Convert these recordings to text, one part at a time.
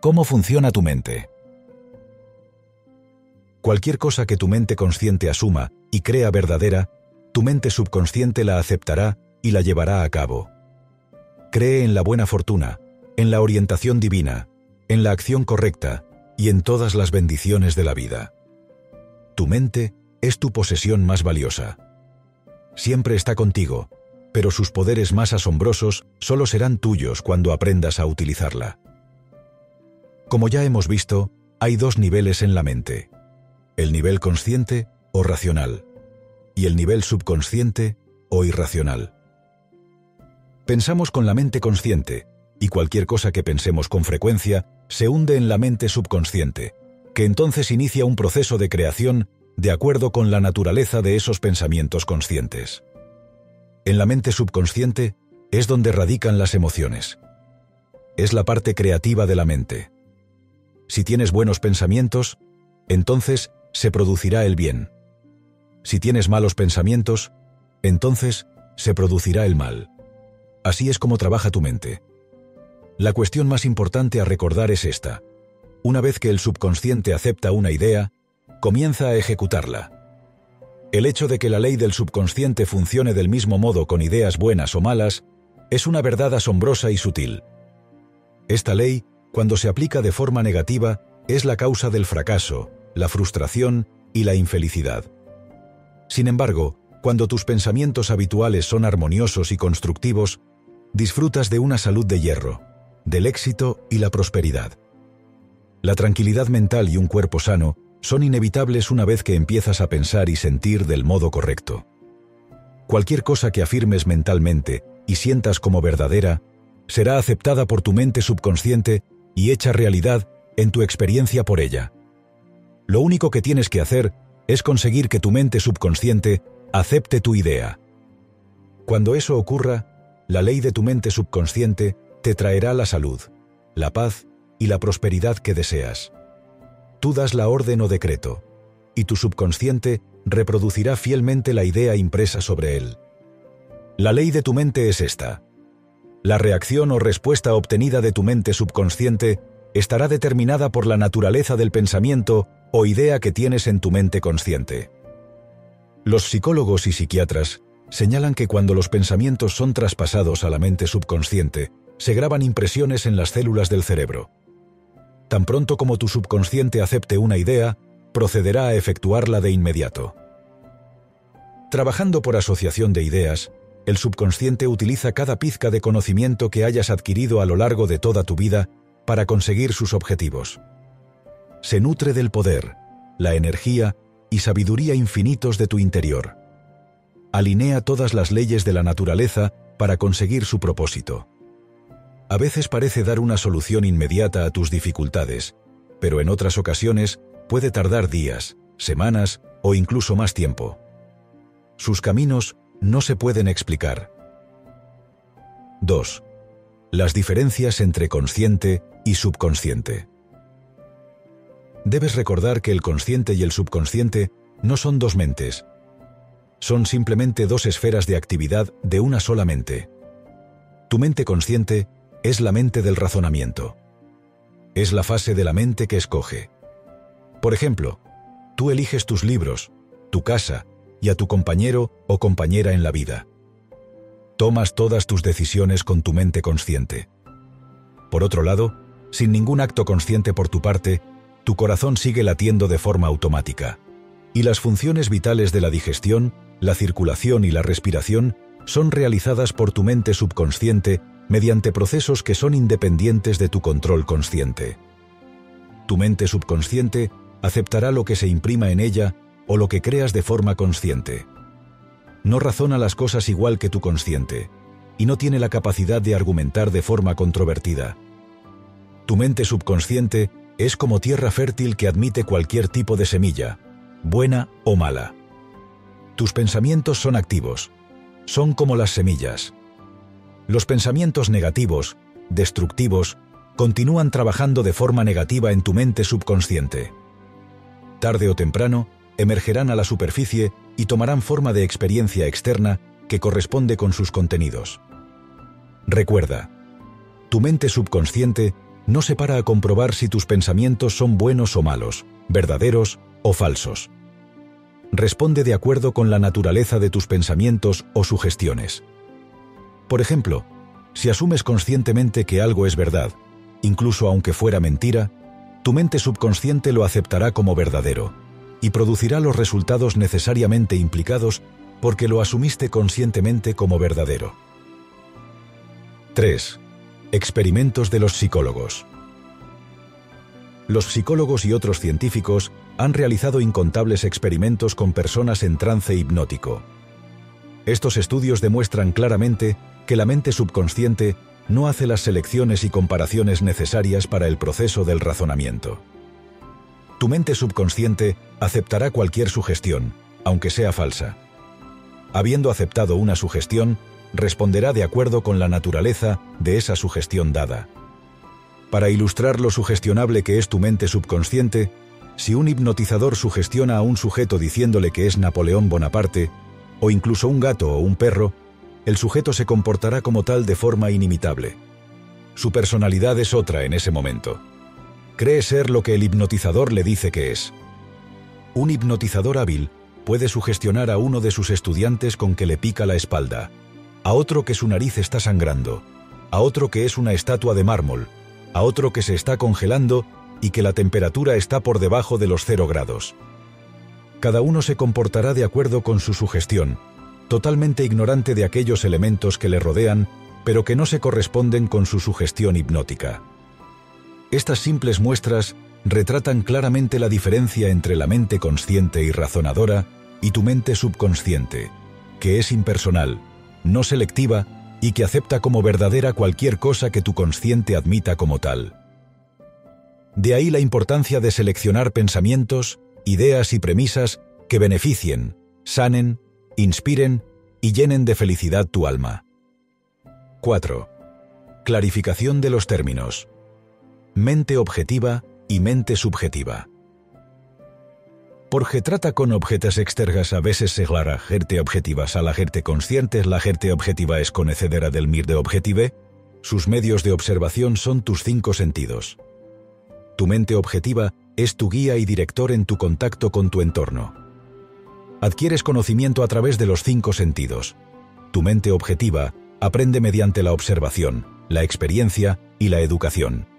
¿Cómo funciona tu mente? Cualquier cosa que tu mente consciente asuma y crea verdadera, tu mente subconsciente la aceptará y la llevará a cabo. Cree en la buena fortuna, en la orientación divina, en la acción correcta y en todas las bendiciones de la vida. Tu mente es tu posesión más valiosa. Siempre está contigo, pero sus poderes más asombrosos solo serán tuyos cuando aprendas a utilizarla. Como ya hemos visto, hay dos niveles en la mente. El nivel consciente o racional y el nivel subconsciente o irracional. Pensamos con la mente consciente y cualquier cosa que pensemos con frecuencia se hunde en la mente subconsciente, que entonces inicia un proceso de creación de acuerdo con la naturaleza de esos pensamientos conscientes. En la mente subconsciente es donde radican las emociones. Es la parte creativa de la mente. Si tienes buenos pensamientos, entonces se producirá el bien. Si tienes malos pensamientos, entonces se producirá el mal. Así es como trabaja tu mente. La cuestión más importante a recordar es esta. Una vez que el subconsciente acepta una idea, comienza a ejecutarla. El hecho de que la ley del subconsciente funcione del mismo modo con ideas buenas o malas es una verdad asombrosa y sutil. Esta ley cuando se aplica de forma negativa, es la causa del fracaso, la frustración y la infelicidad. Sin embargo, cuando tus pensamientos habituales son armoniosos y constructivos, disfrutas de una salud de hierro, del éxito y la prosperidad. La tranquilidad mental y un cuerpo sano son inevitables una vez que empiezas a pensar y sentir del modo correcto. Cualquier cosa que afirmes mentalmente y sientas como verdadera, será aceptada por tu mente subconsciente y hecha realidad en tu experiencia por ella. Lo único que tienes que hacer es conseguir que tu mente subconsciente acepte tu idea. Cuando eso ocurra, la ley de tu mente subconsciente te traerá la salud, la paz y la prosperidad que deseas. Tú das la orden o decreto, y tu subconsciente reproducirá fielmente la idea impresa sobre él. La ley de tu mente es esta. La reacción o respuesta obtenida de tu mente subconsciente estará determinada por la naturaleza del pensamiento o idea que tienes en tu mente consciente. Los psicólogos y psiquiatras señalan que cuando los pensamientos son traspasados a la mente subconsciente, se graban impresiones en las células del cerebro. Tan pronto como tu subconsciente acepte una idea, procederá a efectuarla de inmediato. Trabajando por asociación de ideas, el subconsciente utiliza cada pizca de conocimiento que hayas adquirido a lo largo de toda tu vida para conseguir sus objetivos. Se nutre del poder, la energía y sabiduría infinitos de tu interior. Alinea todas las leyes de la naturaleza para conseguir su propósito. A veces parece dar una solución inmediata a tus dificultades, pero en otras ocasiones puede tardar días, semanas o incluso más tiempo. Sus caminos no se pueden explicar. 2. Las diferencias entre consciente y subconsciente. Debes recordar que el consciente y el subconsciente no son dos mentes. Son simplemente dos esferas de actividad de una sola mente. Tu mente consciente es la mente del razonamiento. Es la fase de la mente que escoge. Por ejemplo, tú eliges tus libros, tu casa, y a tu compañero o compañera en la vida. Tomas todas tus decisiones con tu mente consciente. Por otro lado, sin ningún acto consciente por tu parte, tu corazón sigue latiendo de forma automática. Y las funciones vitales de la digestión, la circulación y la respiración son realizadas por tu mente subconsciente mediante procesos que son independientes de tu control consciente. Tu mente subconsciente aceptará lo que se imprima en ella o lo que creas de forma consciente. No razona las cosas igual que tu consciente, y no tiene la capacidad de argumentar de forma controvertida. Tu mente subconsciente es como tierra fértil que admite cualquier tipo de semilla, buena o mala. Tus pensamientos son activos, son como las semillas. Los pensamientos negativos, destructivos, continúan trabajando de forma negativa en tu mente subconsciente. Tarde o temprano, emergerán a la superficie y tomarán forma de experiencia externa que corresponde con sus contenidos. Recuerda, tu mente subconsciente no se para a comprobar si tus pensamientos son buenos o malos, verdaderos o falsos. Responde de acuerdo con la naturaleza de tus pensamientos o sugestiones. Por ejemplo, si asumes conscientemente que algo es verdad, incluso aunque fuera mentira, tu mente subconsciente lo aceptará como verdadero y producirá los resultados necesariamente implicados porque lo asumiste conscientemente como verdadero. 3. Experimentos de los psicólogos. Los psicólogos y otros científicos han realizado incontables experimentos con personas en trance hipnótico. Estos estudios demuestran claramente que la mente subconsciente no hace las selecciones y comparaciones necesarias para el proceso del razonamiento. Tu mente subconsciente aceptará cualquier sugestión, aunque sea falsa. Habiendo aceptado una sugestión, responderá de acuerdo con la naturaleza de esa sugestión dada. Para ilustrar lo sugestionable que es tu mente subconsciente, si un hipnotizador sugestiona a un sujeto diciéndole que es Napoleón Bonaparte, o incluso un gato o un perro, el sujeto se comportará como tal de forma inimitable. Su personalidad es otra en ese momento cree ser lo que el hipnotizador le dice que es. Un hipnotizador hábil puede sugestionar a uno de sus estudiantes con que le pica la espalda, a otro que su nariz está sangrando, a otro que es una estatua de mármol, a otro que se está congelando y que la temperatura está por debajo de los cero grados. Cada uno se comportará de acuerdo con su sugestión, totalmente ignorante de aquellos elementos que le rodean, pero que no se corresponden con su sugestión hipnótica. Estas simples muestras retratan claramente la diferencia entre la mente consciente y razonadora y tu mente subconsciente, que es impersonal, no selectiva y que acepta como verdadera cualquier cosa que tu consciente admita como tal. De ahí la importancia de seleccionar pensamientos, ideas y premisas que beneficien, sanen, inspiren y llenen de felicidad tu alma. 4. Clarificación de los términos mente objetiva y mente subjetiva. Porque trata con objetos extergas a veces se la gente objetivas a la gente consciente, la gente objetiva es conocedera del mir de objetive, sus medios de observación son tus cinco sentidos. Tu mente objetiva es tu guía y director en tu contacto con tu entorno. Adquieres conocimiento a través de los cinco sentidos. Tu mente objetiva aprende mediante la observación, la experiencia y la educación.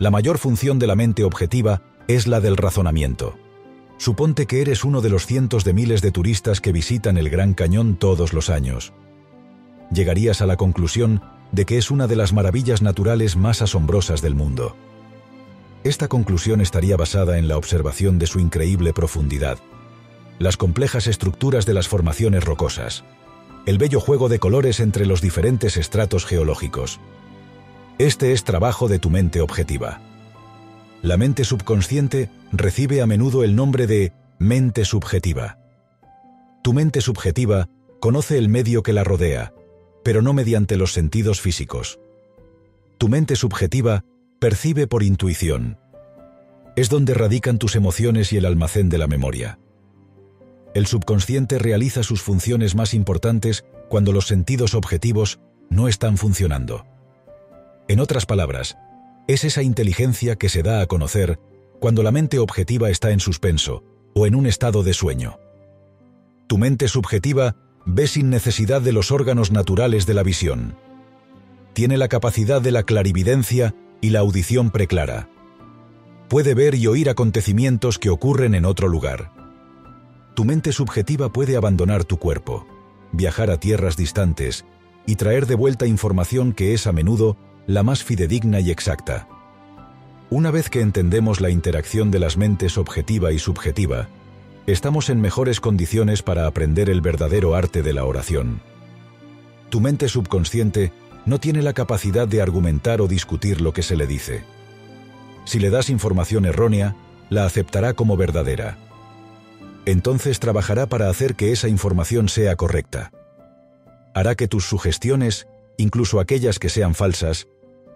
La mayor función de la mente objetiva es la del razonamiento. Suponte que eres uno de los cientos de miles de turistas que visitan el Gran Cañón todos los años. Llegarías a la conclusión de que es una de las maravillas naturales más asombrosas del mundo. Esta conclusión estaría basada en la observación de su increíble profundidad, las complejas estructuras de las formaciones rocosas, el bello juego de colores entre los diferentes estratos geológicos, este es trabajo de tu mente objetiva. La mente subconsciente recibe a menudo el nombre de mente subjetiva. Tu mente subjetiva conoce el medio que la rodea, pero no mediante los sentidos físicos. Tu mente subjetiva percibe por intuición. Es donde radican tus emociones y el almacén de la memoria. El subconsciente realiza sus funciones más importantes cuando los sentidos objetivos no están funcionando. En otras palabras, es esa inteligencia que se da a conocer cuando la mente objetiva está en suspenso o en un estado de sueño. Tu mente subjetiva ve sin necesidad de los órganos naturales de la visión. Tiene la capacidad de la clarividencia y la audición preclara. Puede ver y oír acontecimientos que ocurren en otro lugar. Tu mente subjetiva puede abandonar tu cuerpo, viajar a tierras distantes y traer de vuelta información que es a menudo la más fidedigna y exacta. Una vez que entendemos la interacción de las mentes objetiva y subjetiva, estamos en mejores condiciones para aprender el verdadero arte de la oración. Tu mente subconsciente no tiene la capacidad de argumentar o discutir lo que se le dice. Si le das información errónea, la aceptará como verdadera. Entonces trabajará para hacer que esa información sea correcta. Hará que tus sugestiones, incluso aquellas que sean falsas,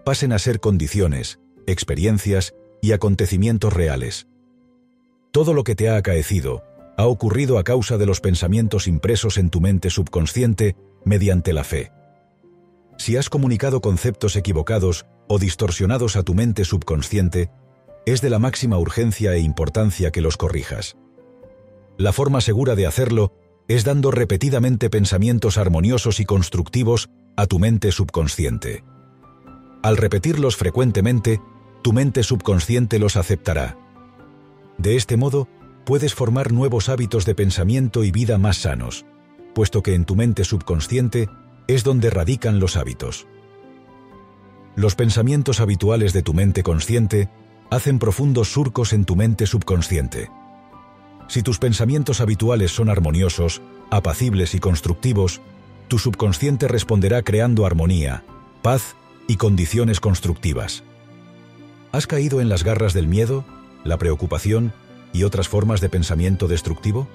pasen a ser condiciones, experiencias y acontecimientos reales. Todo lo que te ha acaecido ha ocurrido a causa de los pensamientos impresos en tu mente subconsciente mediante la fe. Si has comunicado conceptos equivocados o distorsionados a tu mente subconsciente, es de la máxima urgencia e importancia que los corrijas. La forma segura de hacerlo es dando repetidamente pensamientos armoniosos y constructivos a tu mente subconsciente. Al repetirlos frecuentemente, tu mente subconsciente los aceptará. De este modo, puedes formar nuevos hábitos de pensamiento y vida más sanos, puesto que en tu mente subconsciente es donde radican los hábitos. Los pensamientos habituales de tu mente consciente hacen profundos surcos en tu mente subconsciente. Si tus pensamientos habituales son armoniosos, apacibles y constructivos, tu subconsciente responderá creando armonía, paz y condiciones constructivas. ¿Has caído en las garras del miedo, la preocupación y otras formas de pensamiento destructivo?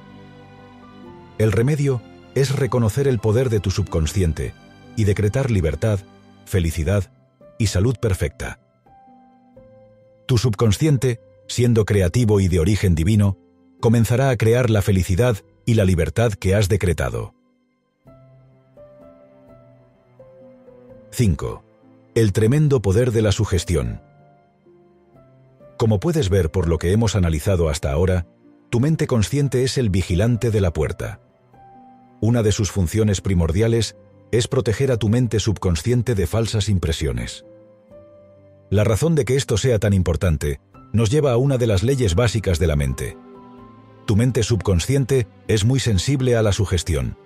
El remedio es reconocer el poder de tu subconsciente y decretar libertad, felicidad y salud perfecta. Tu subconsciente, siendo creativo y de origen divino, comenzará a crear la felicidad y la libertad que has decretado. 5. El tremendo poder de la sugestión. Como puedes ver por lo que hemos analizado hasta ahora, tu mente consciente es el vigilante de la puerta. Una de sus funciones primordiales es proteger a tu mente subconsciente de falsas impresiones. La razón de que esto sea tan importante nos lleva a una de las leyes básicas de la mente, tu mente subconsciente es muy sensible a la sugestión.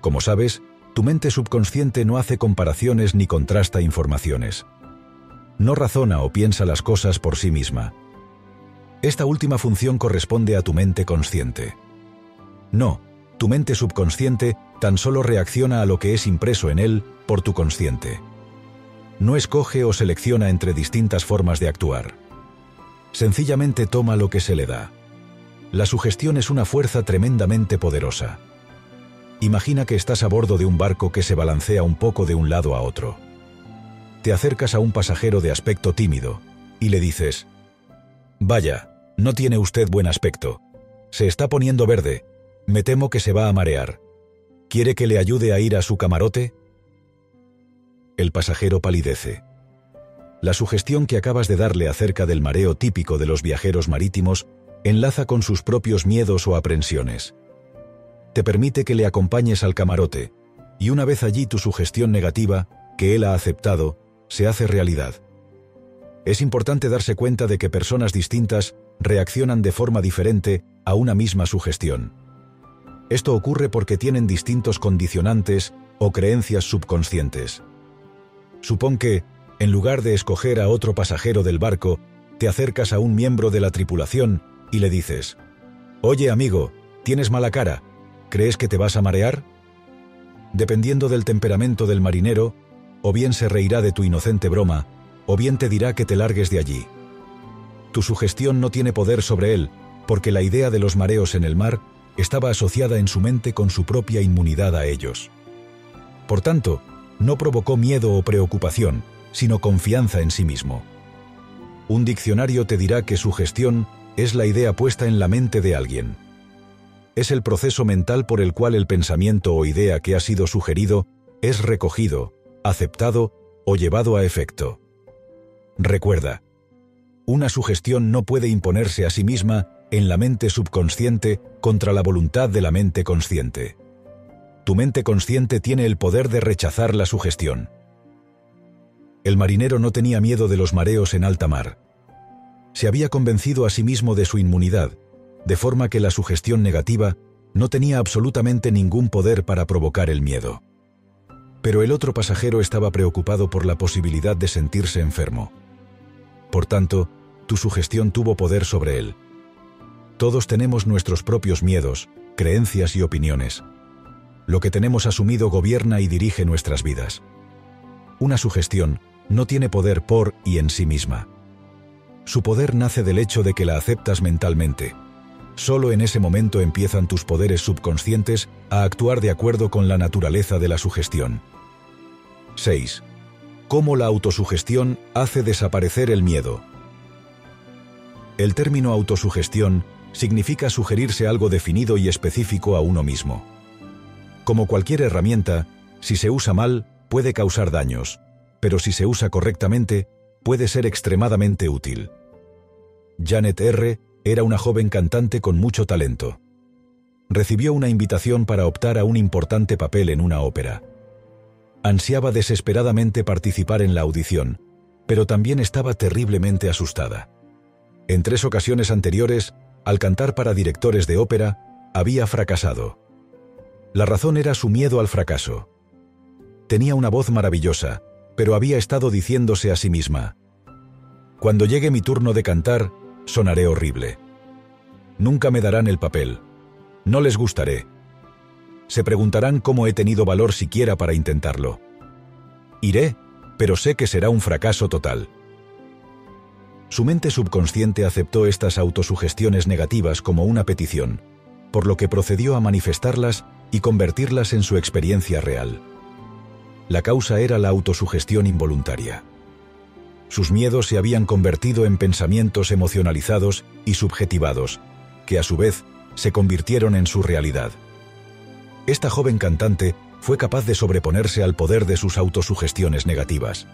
Como sabes, tu mente subconsciente no hace comparaciones ni contrasta informaciones. No razona o piensa las cosas por sí misma. Esta última función corresponde a tu mente consciente. No, tu mente subconsciente tan solo reacciona a lo que es impreso en él por tu consciente. No escoge o selecciona entre distintas formas de actuar. Sencillamente toma lo que se le da. La sugestión es una fuerza tremendamente poderosa. Imagina que estás a bordo de un barco que se balancea un poco de un lado a otro. Te acercas a un pasajero de aspecto tímido y le dices, Vaya, no tiene usted buen aspecto. Se está poniendo verde. Me temo que se va a marear. ¿Quiere que le ayude a ir a su camarote? El pasajero palidece. La sugestión que acabas de darle acerca del mareo típico de los viajeros marítimos enlaza con sus propios miedos o aprensiones. Te permite que le acompañes al camarote, y una vez allí tu sugestión negativa, que él ha aceptado, se hace realidad. Es importante darse cuenta de que personas distintas reaccionan de forma diferente a una misma sugestión. Esto ocurre porque tienen distintos condicionantes o creencias subconscientes. Supón que, en lugar de escoger a otro pasajero del barco, te acercas a un miembro de la tripulación y le dices, Oye amigo, tienes mala cara, ¿crees que te vas a marear? Dependiendo del temperamento del marinero, o bien se reirá de tu inocente broma, o bien te dirá que te largues de allí. Tu sugestión no tiene poder sobre él, porque la idea de los mareos en el mar estaba asociada en su mente con su propia inmunidad a ellos. Por tanto, no provocó miedo o preocupación, sino confianza en sí mismo. Un diccionario te dirá que su gestión es la idea puesta en la mente de alguien. Es el proceso mental por el cual el pensamiento o idea que ha sido sugerido es recogido, aceptado o llevado a efecto. Recuerda, una sugestión no puede imponerse a sí misma en la mente subconsciente contra la voluntad de la mente consciente. Tu mente consciente tiene el poder de rechazar la sugestión. El marinero no tenía miedo de los mareos en alta mar se había convencido a sí mismo de su inmunidad, de forma que la sugestión negativa no tenía absolutamente ningún poder para provocar el miedo. Pero el otro pasajero estaba preocupado por la posibilidad de sentirse enfermo. Por tanto, tu sugestión tuvo poder sobre él. Todos tenemos nuestros propios miedos, creencias y opiniones. Lo que tenemos asumido gobierna y dirige nuestras vidas. Una sugestión no tiene poder por y en sí misma. Su poder nace del hecho de que la aceptas mentalmente. Solo en ese momento empiezan tus poderes subconscientes a actuar de acuerdo con la naturaleza de la sugestión. 6. Cómo la autosugestión hace desaparecer el miedo. El término autosugestión significa sugerirse algo definido y específico a uno mismo. Como cualquier herramienta, si se usa mal, puede causar daños, pero si se usa correctamente, puede ser extremadamente útil. Janet R. era una joven cantante con mucho talento. Recibió una invitación para optar a un importante papel en una ópera. Ansiaba desesperadamente participar en la audición, pero también estaba terriblemente asustada. En tres ocasiones anteriores, al cantar para directores de ópera, había fracasado. La razón era su miedo al fracaso. Tenía una voz maravillosa, pero había estado diciéndose a sí misma, Cuando llegue mi turno de cantar, sonaré horrible. Nunca me darán el papel. No les gustaré. Se preguntarán cómo he tenido valor siquiera para intentarlo. Iré, pero sé que será un fracaso total. Su mente subconsciente aceptó estas autosugestiones negativas como una petición, por lo que procedió a manifestarlas y convertirlas en su experiencia real. La causa era la autosugestión involuntaria. Sus miedos se habían convertido en pensamientos emocionalizados y subjetivados, que a su vez se convirtieron en su realidad. Esta joven cantante fue capaz de sobreponerse al poder de sus autosugestiones negativas.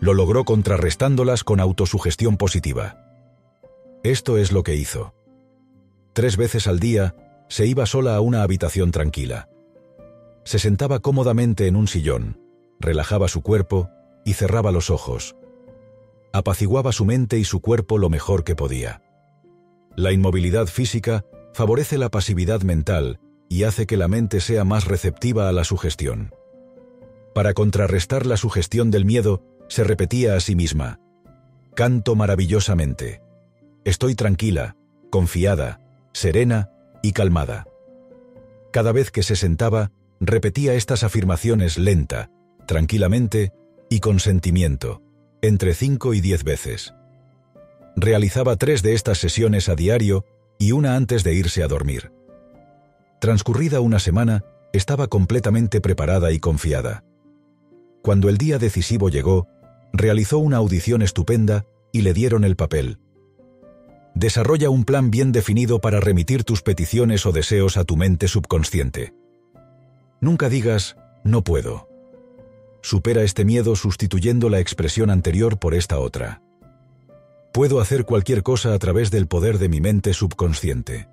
Lo logró contrarrestándolas con autosugestión positiva. Esto es lo que hizo. Tres veces al día se iba sola a una habitación tranquila se sentaba cómodamente en un sillón, relajaba su cuerpo y cerraba los ojos. Apaciguaba su mente y su cuerpo lo mejor que podía. La inmovilidad física favorece la pasividad mental y hace que la mente sea más receptiva a la sugestión. Para contrarrestar la sugestión del miedo, se repetía a sí misma, Canto maravillosamente. Estoy tranquila, confiada, serena y calmada. Cada vez que se sentaba, repetía estas afirmaciones lenta, tranquilamente y con sentimiento, entre cinco y diez veces. Realizaba tres de estas sesiones a diario y una antes de irse a dormir. Transcurrida una semana, estaba completamente preparada y confiada. Cuando el día decisivo llegó, realizó una audición estupenda y le dieron el papel. Desarrolla un plan bien definido para remitir tus peticiones o deseos a tu mente subconsciente. Nunca digas, no puedo. Supera este miedo sustituyendo la expresión anterior por esta otra. Puedo hacer cualquier cosa a través del poder de mi mente subconsciente.